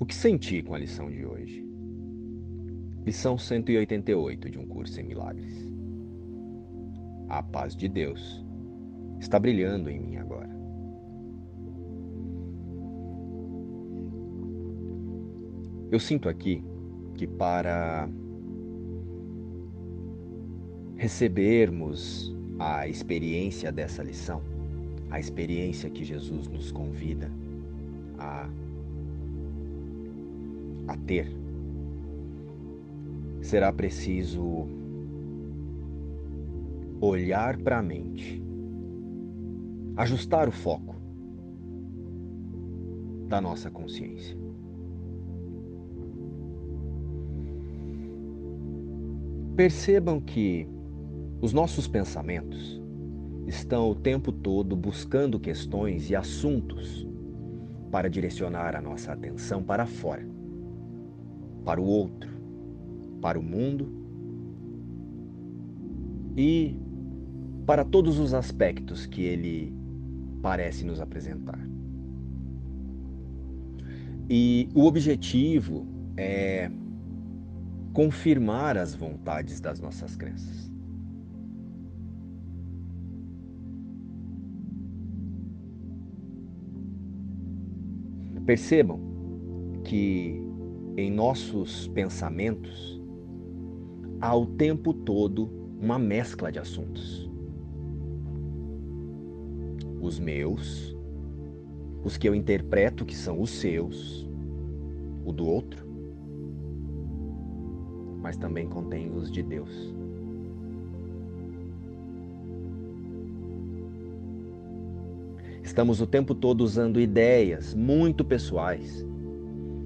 O que senti com a lição de hoje? Lição 188 de um curso em milagres. A paz de Deus está brilhando em mim agora. Eu sinto aqui que para recebermos a experiência dessa lição, a experiência que Jesus nos convida a a ter, será preciso olhar para a mente, ajustar o foco da nossa consciência. Percebam que os nossos pensamentos estão o tempo todo buscando questões e assuntos para direcionar a nossa atenção para fora para o outro, para o mundo e para todos os aspectos que ele parece nos apresentar. E o objetivo é confirmar as vontades das nossas crenças. Percebam que em nossos pensamentos, há o tempo todo uma mescla de assuntos. Os meus, os que eu interpreto que são os seus, o do outro, mas também contém os de Deus. Estamos o tempo todo usando ideias muito pessoais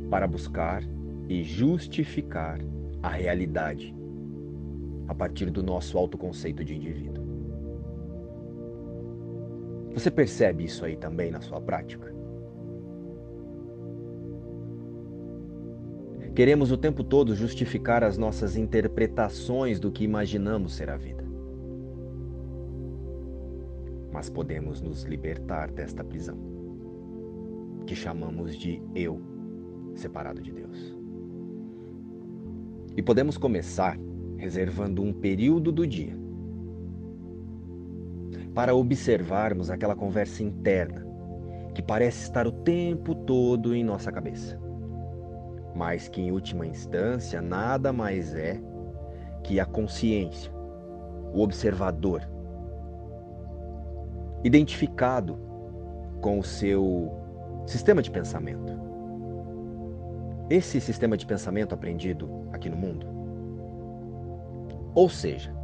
para buscar e justificar a realidade a partir do nosso autoconceito de indivíduo. Você percebe isso aí também na sua prática? Queremos o tempo todo justificar as nossas interpretações do que imaginamos ser a vida. Mas podemos nos libertar desta prisão, que chamamos de eu, separado de Deus. E podemos começar reservando um período do dia para observarmos aquela conversa interna que parece estar o tempo todo em nossa cabeça, mas que em última instância nada mais é que a consciência, o observador, identificado com o seu sistema de pensamento esse sistema de pensamento aprendido aqui no mundo? Ou seja,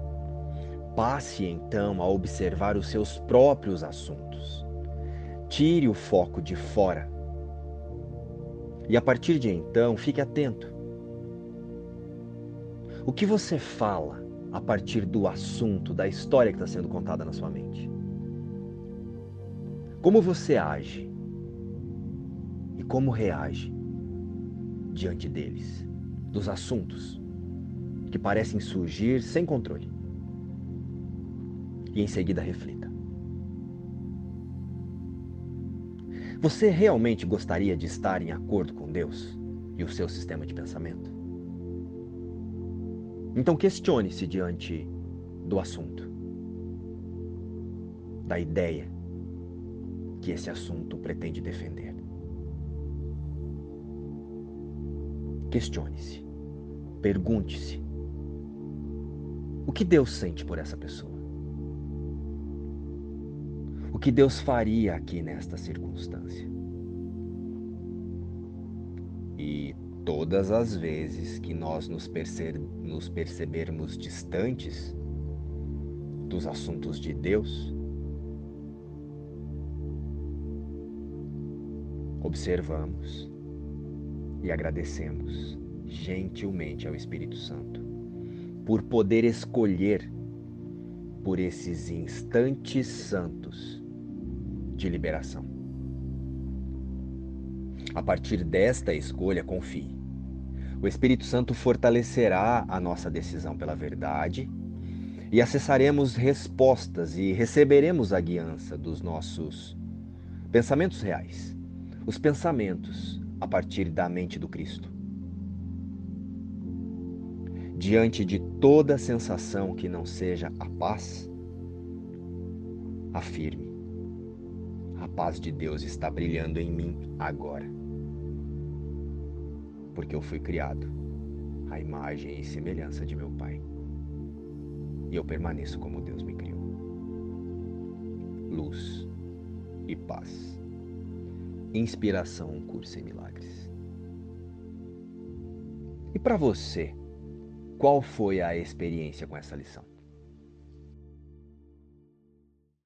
passe então a observar os seus próprios assuntos. Tire o foco de fora. E a partir de então, fique atento. O que você fala a partir do assunto, da história que está sendo contada na sua mente? Como você age? E como reage? Diante deles, dos assuntos que parecem surgir sem controle. E em seguida reflita. Você realmente gostaria de estar em acordo com Deus e o seu sistema de pensamento? Então questione-se diante do assunto, da ideia que esse assunto pretende defender. Questione-se. Pergunte-se: o que Deus sente por essa pessoa? O que Deus faria aqui nesta circunstância? E todas as vezes que nós nos, perce nos percebermos distantes dos assuntos de Deus, observamos e agradecemos gentilmente ao Espírito Santo por poder escolher por esses instantes santos de liberação. A partir desta escolha, confie. O Espírito Santo fortalecerá a nossa decisão pela verdade e acessaremos respostas e receberemos a guiança dos nossos pensamentos reais, os pensamentos a partir da mente do Cristo. Diante de toda sensação que não seja a paz, afirme: a paz de Deus está brilhando em mim agora. Porque eu fui criado à imagem e semelhança de meu Pai. E eu permaneço como Deus me criou. Luz e paz. Inspiração, um curso em milagres. E para você, qual foi a experiência com essa lição?